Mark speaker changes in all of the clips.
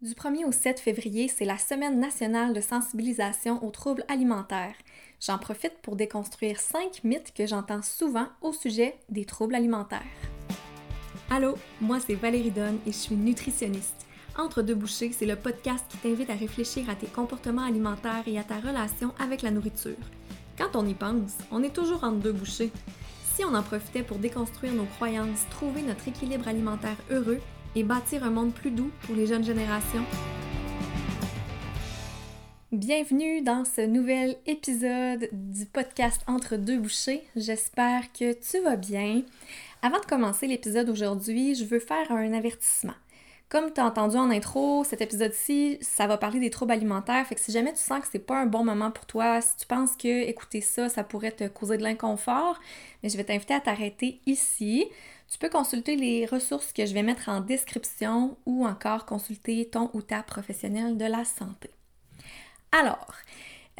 Speaker 1: Du 1er au 7 février, c'est la Semaine nationale de sensibilisation aux troubles alimentaires. J'en profite pour déconstruire 5 mythes que j'entends souvent au sujet des troubles alimentaires. Allô, moi c'est Valérie Donne et je suis nutritionniste. Entre deux bouchées, c'est le podcast qui t'invite à réfléchir à tes comportements alimentaires et à ta relation avec la nourriture. Quand on y pense, on est toujours entre deux bouchées. Si on en profitait pour déconstruire nos croyances, trouver notre équilibre alimentaire heureux et bâtir un monde plus doux pour les jeunes générations. Bienvenue dans ce nouvel épisode du podcast Entre deux bouchées. J'espère que tu vas bien. Avant de commencer l'épisode aujourd'hui, je veux faire un avertissement. Comme tu as entendu en intro, cet épisode-ci, ça va parler des troubles alimentaires. Fait que si jamais tu sens que c'est pas un bon moment pour toi, si tu penses que écouter ça, ça pourrait te causer de l'inconfort, mais je vais t'inviter à t'arrêter ici. Tu peux consulter les ressources que je vais mettre en description ou encore consulter ton ou ta professionnel de la santé. Alors,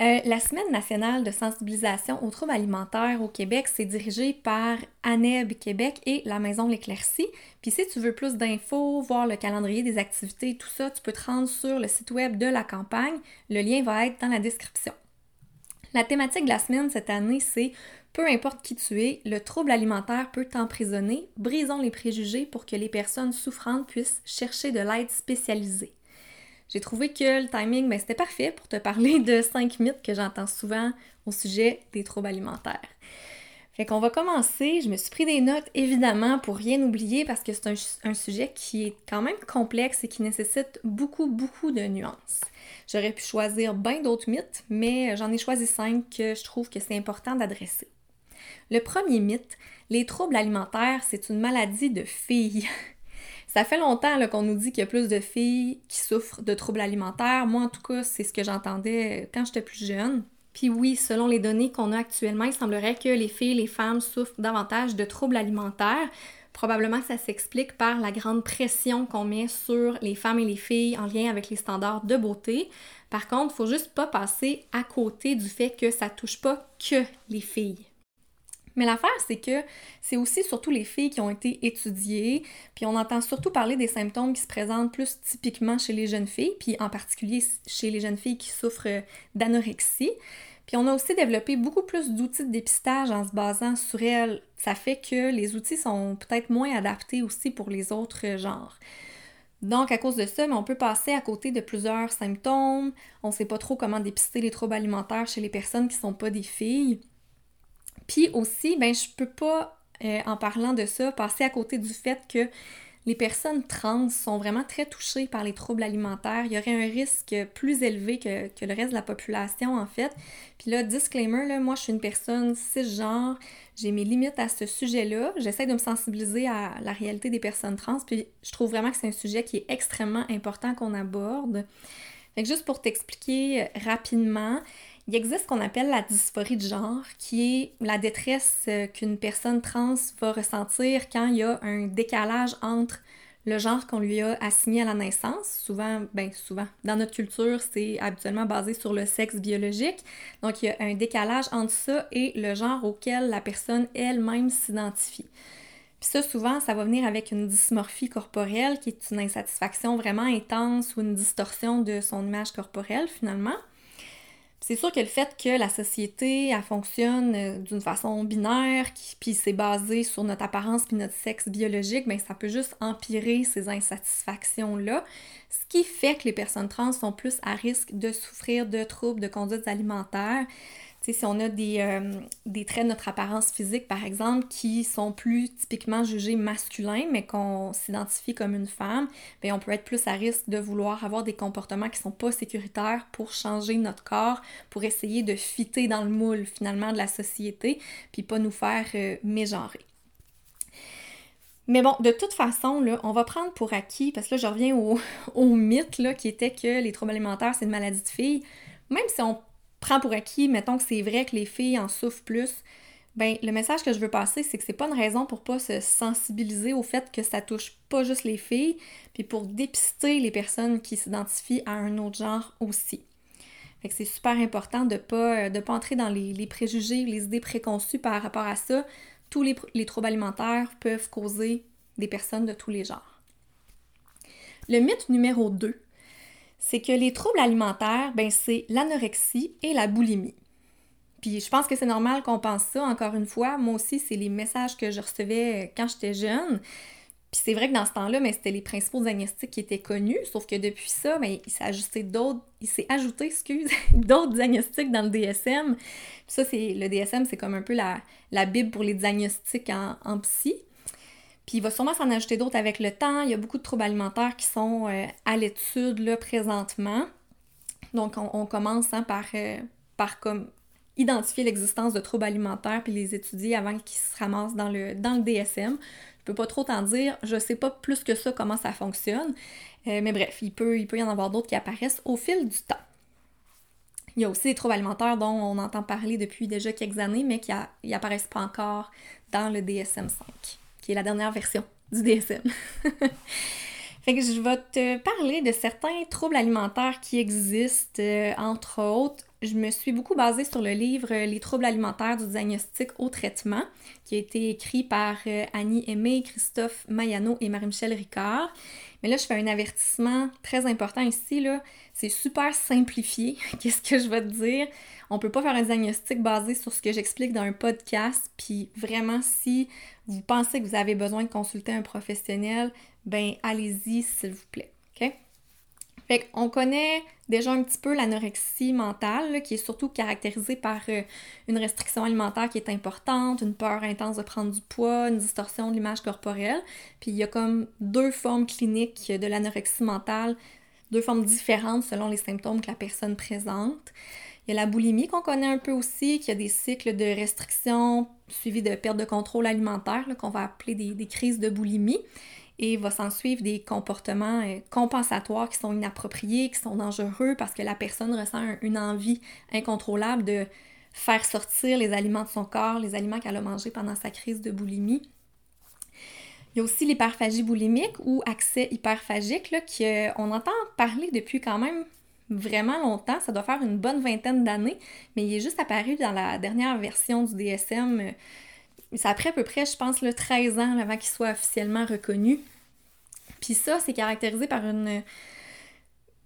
Speaker 1: euh, la Semaine nationale de sensibilisation aux troubles alimentaires au Québec, c'est dirigé par ANEB Québec et la Maison L'Éclaircie. Puis si tu veux plus d'infos, voir le calendrier des activités, tout ça, tu peux te rendre sur le site web de la campagne. Le lien va être dans la description. La thématique de la semaine cette année, c'est peu importe qui tu es, le trouble alimentaire peut t'emprisonner. Brisons les préjugés pour que les personnes souffrantes puissent chercher de l'aide spécialisée. J'ai trouvé que le timing, ben, c'était parfait pour te parler de cinq mythes que j'entends souvent au sujet des troubles alimentaires. Fait qu'on va commencer. Je me suis pris des notes, évidemment, pour rien oublier, parce que c'est un, un, sujet qui est quand même complexe et qui nécessite beaucoup, beaucoup de nuances. J'aurais pu choisir bien d'autres mythes, mais j'en ai choisi cinq que je trouve que c'est important d'adresser. Le premier mythe, les troubles alimentaires, c'est une maladie de filles. Ça fait longtemps qu'on nous dit qu'il y a plus de filles qui souffrent de troubles alimentaires. Moi, en tout cas, c'est ce que j'entendais quand j'étais plus jeune. Puis oui, selon les données qu'on a actuellement, il semblerait que les filles, les femmes souffrent davantage de troubles alimentaires. Probablement ça s'explique par la grande pression qu'on met sur les femmes et les filles en lien avec les standards de beauté. Par contre, il faut juste pas passer à côté du fait que ça touche pas que les filles. Mais l'affaire, c'est que c'est aussi surtout les filles qui ont été étudiées, puis on entend surtout parler des symptômes qui se présentent plus typiquement chez les jeunes filles, puis en particulier chez les jeunes filles qui souffrent d'anorexie. Puis on a aussi développé beaucoup plus d'outils de dépistage en se basant sur elles. Ça fait que les outils sont peut-être moins adaptés aussi pour les autres genres. Donc, à cause de ça, on peut passer à côté de plusieurs symptômes. On ne sait pas trop comment dépister les troubles alimentaires chez les personnes qui ne sont pas des filles. Puis aussi, ben je peux pas, euh, en parlant de ça, passer à côté du fait que les personnes trans sont vraiment très touchées par les troubles alimentaires. Il y aurait un risque plus élevé que, le reste de la population, en fait. Puis là, disclaimer, là, moi, je suis une personne cisgenre. J'ai mes limites à ce sujet-là. J'essaie de me sensibiliser à la réalité des personnes trans. Puis je trouve vraiment que c'est un sujet qui est extrêmement important qu'on aborde. Fait que juste pour t'expliquer rapidement, il existe ce qu'on appelle la dysphorie de genre, qui est la détresse euh, qu'une personne trans va ressentir quand il y a un décalage entre le genre qu'on lui a assigné à la naissance. Souvent, ben souvent, dans notre culture, c'est habituellement basé sur le sexe biologique. Donc, il y a un décalage entre ça et le genre auquel la personne elle-même s'identifie. Puis ça, souvent, ça va venir avec une dysmorphie corporelle, qui est une insatisfaction vraiment intense ou une distorsion de son image corporelle, finalement. C'est sûr que le fait que la société fonctionne euh, d'une façon binaire, puis c'est basé sur notre apparence puis notre sexe biologique, ben ça peut juste empirer ces insatisfactions-là, ce qui fait que les personnes trans sont plus à risque de souffrir de troubles de conduite alimentaire, si on a des, euh, des, traits de notre apparence physique, par exemple, qui sont plus typiquement jugés masculins, mais qu'on s'identifie comme une femme, bien, on peut être plus à risque de vouloir avoir des comportements qui sont pas sécuritaires pour changer notre corps, pour essayer de fitter dans le moule, finalement, de la société, puis pas nous faire euh, mégenrer. Mais bon, de toute façon, là, on va prendre pour acquis, parce que là, je reviens au, au mythe là, qui était que les troubles alimentaires, c'est une maladie de fille. Même si on prends pour acquis, mettons que c'est vrai que les filles en souffrent plus, ben le message que je veux passer, c'est que c'est pas une raison pour pas se sensibiliser au fait que ça touche pas juste les filles, puis pour dépister les personnes qui s'identifient à un autre genre aussi. Fait que c'est super important de pas, de pas entrer dans les, préjugés, les idées préconçues par rapport à ça. Tous les, les troubles alimentaires peuvent causer des personnes de tous les genres. Le mythe numéro 2, c'est que les troubles alimentaires, ben c'est l'anorexie et la boulimie. Puis je pense que c'est normal qu'on pense ça, encore une fois. Moi aussi, c'est les messages que je recevais euh, quand j'étais jeune. Puis c'est vrai que dans ce temps-là, mais c'était les principaux diagnostics qui étaient connus, sauf que depuis ça, mais il s'est ajouté d'autres, il s'est ajouté, excuse, d'autres diagnostics dans le DSM. Puis ça, c'est le DSM, c'est comme un peu la, la bible pour les diagnostics en, en psy. Puis il va sûrement s'en ajouter d'autres avec le temps. Il y a beaucoup de troubles alimentaires qui sont euh, à l'étude là présentement. Donc on, commence hein, par, euh, identifier l'existence de troubles alimentaires puis les étudier avant qu'ils se ramassent dans le, DSM. Je peux pas trop t'en dire, je sais pas plus que ça comment ça fonctionne, euh, mais bref, il peut, il peut y en avoir d'autres qui apparaissent au fil du temps. Il y a aussi des troubles alimentaires dont on entend parler depuis déjà quelques années, mais qui n'apparaissent pas encore dans le DSM-5, la dernière version du DSM. fait que je vais te parler de certains troubles alimentaires qui existent, euh, entre autres je me suis beaucoup basée sur le livre Les troubles alimentaires du diagnostic au traitement, qui a été écrit par euh, Annie Aimé, Christophe Mayano et Marie-Michel Ricard. Mais là, je fais un avertissement très important ici, là. C'est super simplifié. Qu'est-ce que je vais te dire? On peut pas faire un diagnostic basé sur ce que j'explique dans un podcast. Puis vraiment, si vous pensez que vous avez besoin de consulter un professionnel, ben allez-y, s'il vous plaît. OK? Fait qu'on connaît déjà un petit peu l'anorexie mentale, qui est surtout caractérisée par euh, une restriction alimentaire qui est importante, une peur intense de prendre du poids, une distorsion de l'image corporelle. Puis il y a comme deux formes cliniques de l'anorexie mentale, deux formes différentes selon les symptômes que la personne présente. Il y a la boulimie qu'on connaît un peu aussi, qui a des cycles de restriction suivis de perte de contrôle alimentaire, qu'on va appeler des, des crises de boulimie et va s'en suivre des comportements euh, compensatoires qui sont inappropriés, qui sont dangereux parce que la personne ressent une envie incontrôlable de faire sortir les aliments de son corps, les aliments qu'elle a mangés pendant sa crise de boulimie. Il y a aussi l'hyperphagie boulimique ou accès hyperphagique, qu'on entend parler depuis quand même vraiment longtemps. Ça doit faire une bonne vingtaine d'années, mais il est juste apparu dans la dernière version du DSM ça a pris à peu près, je pense, le 13 ans avant qu'il soit officiellement reconnu. Puis ça, c'est caractérisé par une,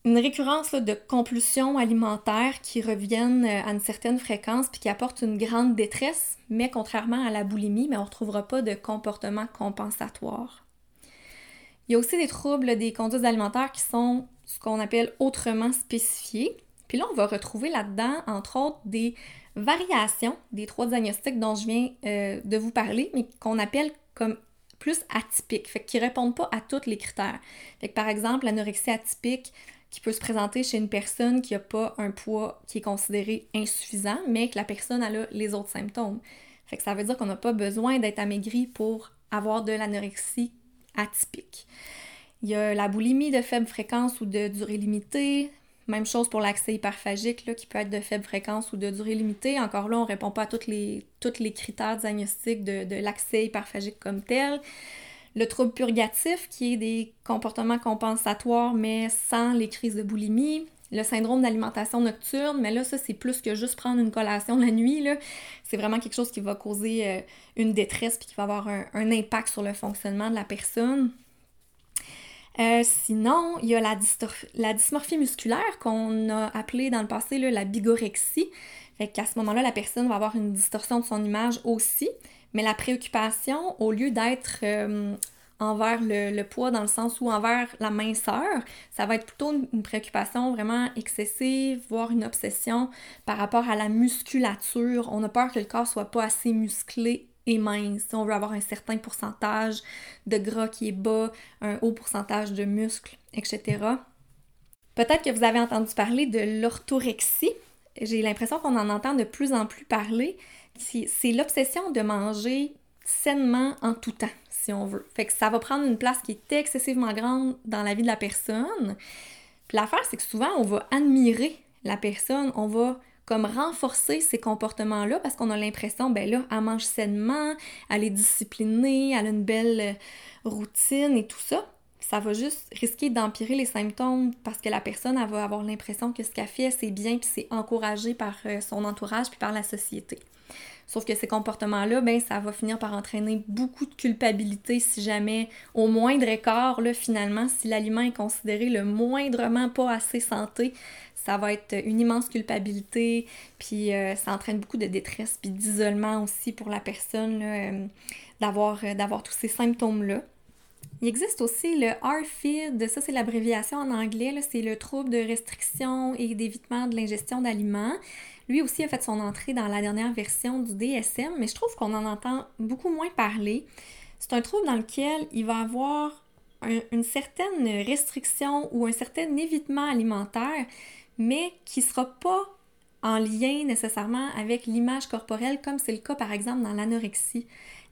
Speaker 1: une récurrence de compulsions alimentaires qui reviennent euh, à une certaine fréquence puis qui apportent une grande détresse, mais contrairement à la boulimie, mais on ne retrouvera pas de comportement compensatoire. Il y a aussi des troubles des conduites alimentaires qui sont ce qu'on appelle autrement spécifiés. Puis là, on va retrouver là-dedans, entre autres, des variation des trois diagnostics dont je viens euh, de vous parler, mais qu'on appelle comme plus atypiques, fait qui répondent pas à tous les critères. Fait que par exemple, l'anorexie atypique qui peut se présenter chez une personne qui n'a pas un poids qui est considéré insuffisant, mais que la personne a les autres symptômes. Fait que ça veut dire qu'on n'a pas besoin d'être amaigri pour avoir de l'anorexie atypique. Il y a la boulimie de faible fréquence ou de durée limitée, même chose pour l'accès hyperphagique, là, qui peut être de faible fréquence ou de durée limitée. Encore là, on ne répond pas à tous les, les critères diagnostiques de, l'accès hyperphagique comme tel. Le trouble purgatif, qui est des comportements compensatoires, mais sans les crises de boulimie. Le syndrome d'alimentation nocturne, mais là, ça, c'est plus que juste prendre une collation la nuit. C'est vraiment quelque chose qui va causer euh, une détresse puis qui va avoir un impact sur le fonctionnement de la personne. Euh, sinon, il y a la, dysmorphie musculaire qu'on a appelée dans le passé la bigorexie. Fait qu'à ce moment-là, la personne va avoir une distorsion de son image aussi, mais la préoccupation, au lieu d'être euh, envers le, poids dans le sens où envers la minceur, ça va être plutôt une préoccupation vraiment excessive, voire une obsession par rapport à la musculature. On a peur que le corps soit pas assez musclé et mince. On veut avoir un certain pourcentage de gras qui est bas, un haut pourcentage de muscles, etc. Peut-être que vous avez entendu parler de l'orthorexie. J'ai l'impression qu'on en entend de plus en plus parler. C'est l'obsession de manger sainement en tout temps, si on veut. Fait que ça va prendre une place qui est excessivement grande dans la vie de la personne. L'affaire, c'est que souvent, on va admirer la personne, on va comme renforcer ces comportements-là parce qu'on a l'impression, ben là, elle mange sainement, elle est disciplinée, elle a une belle euh, routine et tout ça. Ça va juste risquer d'empirer les symptômes parce que la personne, elle va avoir l'impression que ce qu'elle fait, c'est bien puis c'est encouragé par euh, son entourage puis par la société. Sauf que ces comportements-là, ben, ça va finir par entraîner beaucoup de culpabilité si jamais, au moindre écart, là, finalement, si l'aliment est considéré le moindrement pas assez santé, ça va être une immense culpabilité, puis euh, ça entraîne beaucoup de détresse, puis d'isolement aussi pour la personne, euh, d'avoir, euh, d'avoir tous ces symptômes-là. Il existe aussi le RFID, ça c'est l'abréviation en anglais, c'est le trouble de restriction et d'évitement de l'ingestion d'aliments. Lui aussi a fait son entrée dans la dernière version du DSM, mais je trouve qu'on en entend beaucoup moins parler. C'est un trouble dans lequel il va avoir une certaine restriction ou un certain évitement alimentaire, mais qui ne sera pas en lien nécessairement avec l'image corporelle, comme c'est le cas par exemple dans l'anorexie.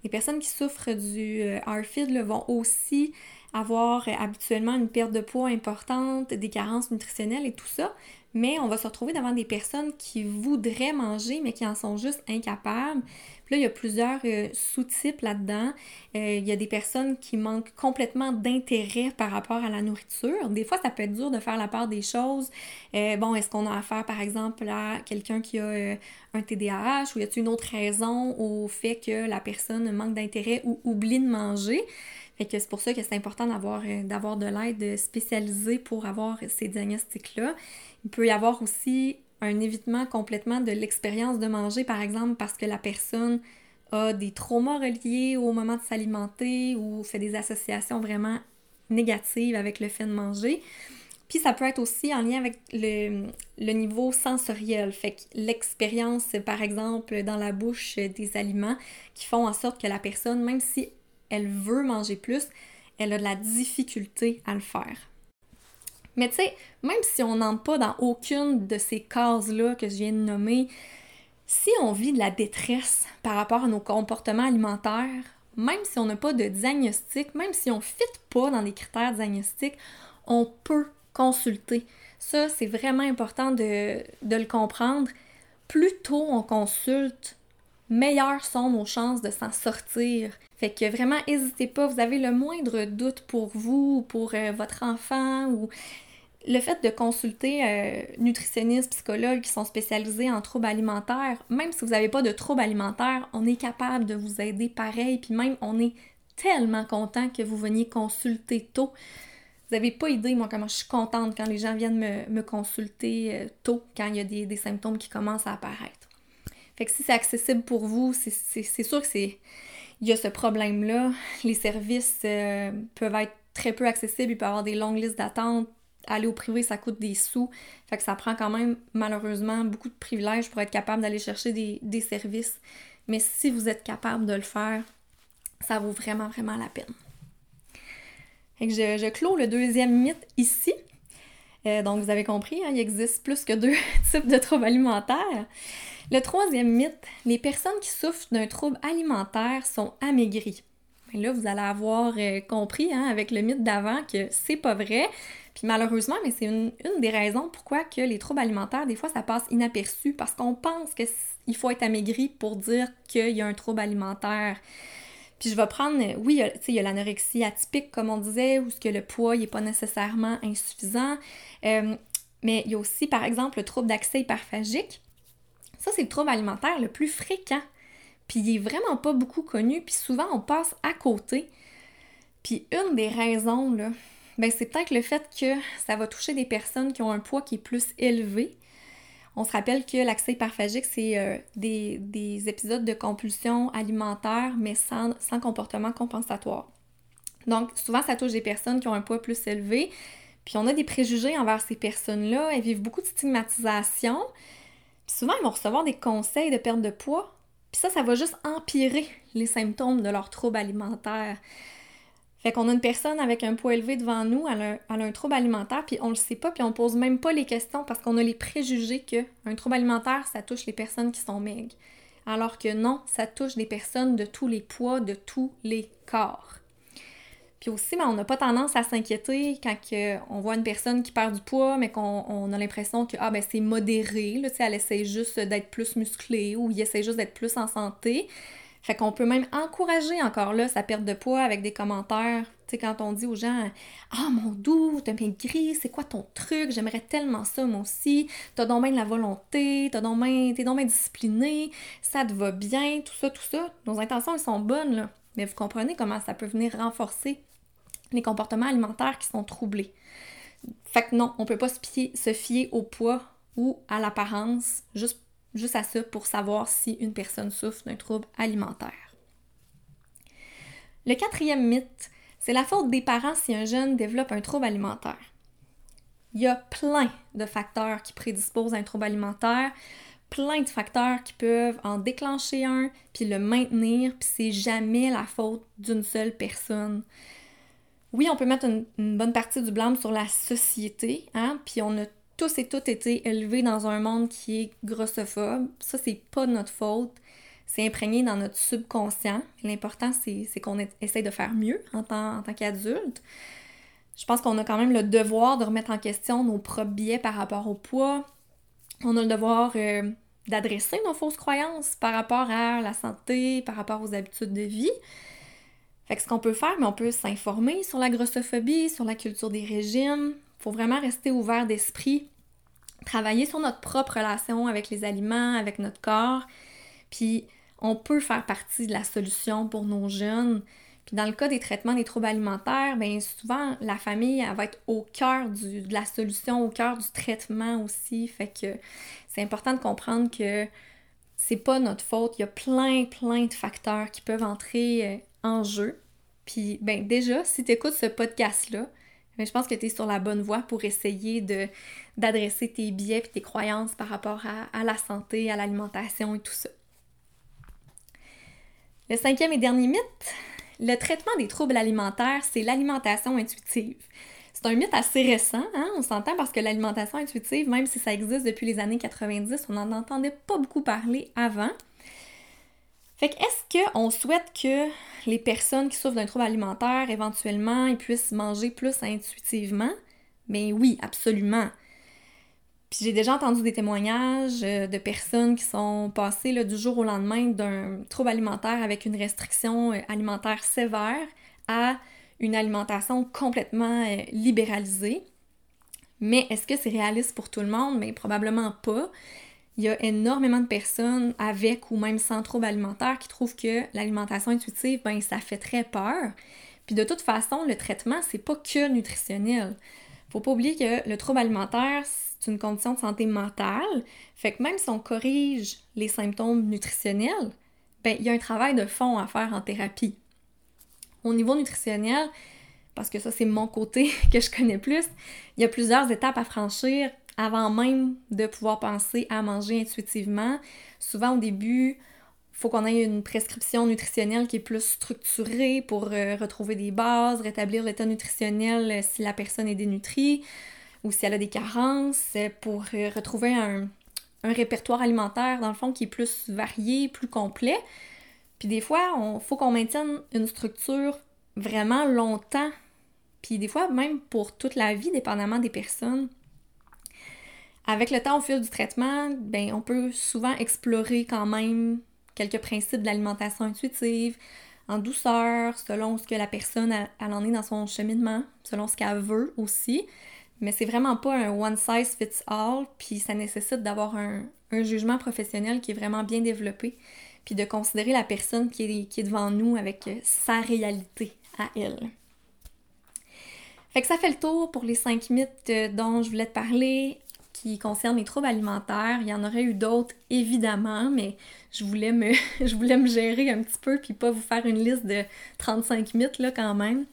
Speaker 1: Les personnes qui souffrent du euh, RFID vont aussi avoir euh, habituellement une perte de poids importante, des carences nutritionnelles et tout ça, mais on va se retrouver devant des personnes qui voudraient manger mais qui en sont juste incapables. Puis là, il y a plusieurs euh, sous-types là-dedans. Euh, il y a des personnes qui manquent complètement d'intérêt par rapport à la nourriture. Des fois, ça peut être dur de faire la part des choses. Euh, bon, est-ce qu'on a affaire, par exemple, à quelqu'un qui a un TDAH ou y a-t-il une autre raison au fait que la personne manque d'intérêt ou oublie de manger? Fait que c'est pour ça que c'est important d'avoir, d'avoir de l'aide spécialisée pour avoir ces diagnostics-là. Il peut y avoir aussi un évitement complètement de l'expérience de manger, par exemple, parce que la personne a des traumas reliés au moment de s'alimenter ou fait des associations vraiment négatives avec le fait de manger. Puis ça peut être aussi en lien avec le, le niveau sensoriel, fait que l'expérience, par exemple, dans la bouche des aliments qui font en sorte que la personne, même si elle veut manger plus, elle a de la difficulté à le faire. Mais tu sais, même si on n'entre pas dans aucune de ces cases-là que je viens de nommer, si on vit de la détresse par rapport à nos comportements alimentaires, même si on n'a pas de diagnostic, même si on ne fit pas dans les critères diagnostiques, on peut consulter. Ça, c'est vraiment important de, le comprendre. Plus tôt on consulte, meilleures sont nos chances de s'en sortir. Fait que vraiment, n'hésitez pas, vous avez le moindre doute pour vous, ou pour euh, votre enfant, ou le fait de consulter euh, nutritionnistes, psychologues qui sont spécialisés en troubles alimentaires, même si vous n'avez pas de troubles alimentaires, on est capable de vous aider pareil, puis même on est tellement content que vous veniez consulter tôt. Vous n'avez pas idée, moi, comment je suis contente quand les gens viennent me, consulter euh, tôt, quand il y a des symptômes qui commencent à apparaître. Fait que si c'est accessible pour vous, c'est sûr que c'est. Il y a ce problème-là. Les services euh, peuvent être très peu accessibles, il peut y avoir des longues listes d'attente. Aller au privé, ça coûte des sous. Fait que ça prend quand même, malheureusement, beaucoup de privilèges pour être capable d'aller chercher des, services. Mais si vous êtes capable de le faire, ça vaut vraiment, vraiment la peine. Fait que je, je clôt le deuxième mythe ici. Euh, donc, vous avez compris, hein, il existe plus que deux types de troubles alimentaires. Le troisième mythe, les personnes qui souffrent d'un trouble alimentaire sont amaigries. là, vous allez avoir euh, compris hein, avec le mythe d'avant que c'est pas vrai. Puis malheureusement, mais c'est une, des raisons pourquoi que les troubles alimentaires, des fois, ça passe inaperçu parce qu'on pense qu'il faut être amaigri pour dire qu'il y a un trouble alimentaire. Puis je vais prendre, oui, il y a l'anorexie atypique, comme on disait, où que le poids n'est pas nécessairement insuffisant. Euh, mais il y a aussi, par exemple, le trouble d'accès hyperphagique. Ça, c'est le trouble alimentaire le plus fréquent. Puis il est vraiment pas beaucoup connu, puis souvent on passe à côté. Puis une des raisons, là, ben c'est peut-être le fait que ça va toucher des personnes qui ont un poids qui est plus élevé. On se rappelle que l'accès hyperphagique, c'est euh, des, épisodes de compulsion alimentaire, mais sans, sans comportement compensatoire. Donc, souvent, ça touche des personnes qui ont un poids plus élevé. Puis on a des préjugés envers ces personnes-là. Elles vivent beaucoup de stigmatisation souvent, ils vont recevoir des conseils de perte de poids, puis ça, ça va juste empirer les symptômes de leur trouble alimentaire. Fait qu'on a une personne avec un poids élevé devant nous, elle a, un trouble alimentaire, puis on le sait pas, puis on pose même pas les questions parce qu'on a les préjugés que un trouble alimentaire, ça touche les personnes qui sont maigres. Alors que non, ça touche des personnes de tous les poids, de tous les corps. Puis aussi, ben, on n'a pas tendance à s'inquiéter quand on voit une personne qui perd du poids, mais qu'on a l'impression que ah, ben, c'est modéré, là, elle essaie juste d'être plus musclée ou il essaie juste d'être plus en santé. Fait qu'on peut même encourager encore là sa perte de poids avec des commentaires. Tu sais, quand on dit aux gens Ah mon doux, t'as maigri, c'est quoi ton truc? J'aimerais tellement ça moi aussi. T'as donc bien de la volonté, t'as donc t'es donc bien discipliné, ça te va bien, tout ça, tout ça. Nos intentions, elles sont bonnes, là. Mais vous comprenez comment ça peut venir renforcer les comportements alimentaires qui sont troublés. Fait que non, on peut pas se, se fier au poids ou à l'apparence juste juste à ça pour savoir si une personne souffre d'un trouble alimentaire. Le quatrième mythe, c'est la faute des parents si un jeune développe un trouble alimentaire. Il y a plein de facteurs qui prédisposent un trouble alimentaire, plein de facteurs qui peuvent en déclencher un, puis le maintenir, puis c'est jamais la faute d'une seule personne. Oui, on peut mettre une, bonne partie du blâme sur la société, hein, puis on a tous et toutes été élevés dans un monde qui est grossophobe. Ça, c'est pas notre faute. C'est imprégné dans notre subconscient. L'important, c'est qu'on essaye de faire mieux en tant, en qu'adulte. Je pense qu'on a quand même le devoir de remettre en question nos propres biais par rapport au poids. On a le devoir euh, d'adresser nos fausses croyances par rapport à la santé, par rapport aux habitudes de vie. Ce qu'on peut faire, mais on peut s'informer sur la grossophobie, sur la culture des régimes, faut vraiment rester ouvert d'esprit, travailler sur notre propre relation avec les aliments, avec notre corps. Puis on peut faire partie de la solution pour nos jeunes. Puis dans le cas des traitements des troubles alimentaires, bien souvent la famille va être au cœur de la solution, au cœur du traitement aussi. Fait que c'est important de comprendre que c'est pas notre faute. Il y a plein, plein de facteurs qui peuvent entrer euh, en jeu. Puis ben déjà, si tu écoutes ce podcast-là, mais je pense que tu es sur la bonne voie pour essayer de, d'adresser tes biais et tes croyances par rapport à, la santé, à l'alimentation et tout ça. Le cinquième et dernier mythe, le traitement des troubles alimentaires, c'est l'alimentation intuitive. C'est un mythe assez récent, hein? on s'entend parce que l'alimentation intuitive, même si ça existe depuis les années 90, on n'en entendait pas beaucoup parler avant. Fait que est-ce qu'on souhaite que les personnes qui souffrent d'un trouble alimentaire, éventuellement, ils puissent manger plus intuitivement? Mais oui, absolument. Puis j'ai déjà entendu des témoignages euh, de personnes qui sont passées là, du jour au lendemain d'un trouble alimentaire avec une restriction euh, alimentaire sévère à une alimentation complètement euh, libéralisée. Mais est-ce que c'est réaliste pour tout le monde? Mais probablement pas il y a énormément de personnes avec ou même sans trouble alimentaire qui trouvent que l'alimentation intuitive, ben ça fait très peur. Puis de toute façon, le traitement, c'est pas que nutritionnel. Faut pas oublier que le trouble alimentaire, c'est une condition de santé mentale. Fait que même si on corrige les symptômes nutritionnels, ben il y a un travail de fond à faire en thérapie. Au niveau nutritionnel, parce que ça c'est mon côté que je connais plus, il y a plusieurs étapes à franchir avant même de pouvoir penser à manger intuitivement. Souvent au début, faut qu'on ait une prescription nutritionnelle qui est plus structurée pour euh, retrouver des bases, rétablir l'état nutritionnel euh, si la personne est dénutrie ou si elle a des carences, euh, pour retrouver un, un, répertoire alimentaire, dans le fond, qui est plus varié, plus complet. Puis des fois, il faut qu'on maintienne une structure vraiment longtemps. Puis des fois, même pour toute la vie, dépendamment des personnes. Avec le temps au fil du traitement, ben, on peut souvent explorer quand même quelques principes d'alimentation intuitive, en douceur, selon ce que la personne elle en est dans son cheminement, selon ce qu'elle veut aussi. Mais c'est vraiment pas un one size fits all, puis ça nécessite d'avoir un, jugement professionnel qui est vraiment bien développé, puis de considérer la personne qui est, devant nous avec sa réalité à elle. Fait que ça fait le tour pour les cinq mythes dont je voulais te parler qui concerne les troubles alimentaires. Il y en aurait eu d'autres, évidemment, mais je voulais, me, gérer un petit peu puis pas vous faire une liste de 35 mythes là quand même.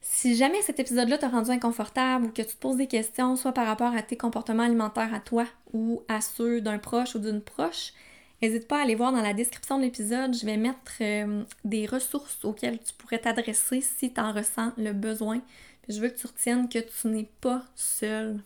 Speaker 1: Si jamais cet épisode-là t'a rendu inconfortable ou que tu te poses des questions, soit par rapport à tes comportements alimentaires à toi ou à ceux d'un proche ou d'une proche, n'hésite pas à aller voir dans la description de l'épisode. Je vais mettre euh, des ressources auxquelles tu pourrais t'adresser si tu en ressens le besoin. je veux que tu retiennes que tu n'es pas seul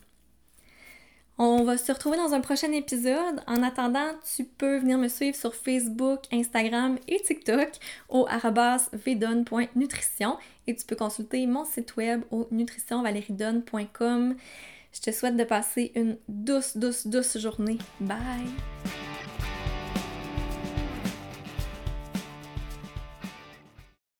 Speaker 1: on va se retrouver dans un prochain épisode. En attendant, tu peux venir me suivre sur Facebook, Instagram et TikTok au vedon.nutrition et tu peux consulter mon site web au nutritionvaleridonne.com. Je te souhaite de passer une douce, douce, douce journée. Bye!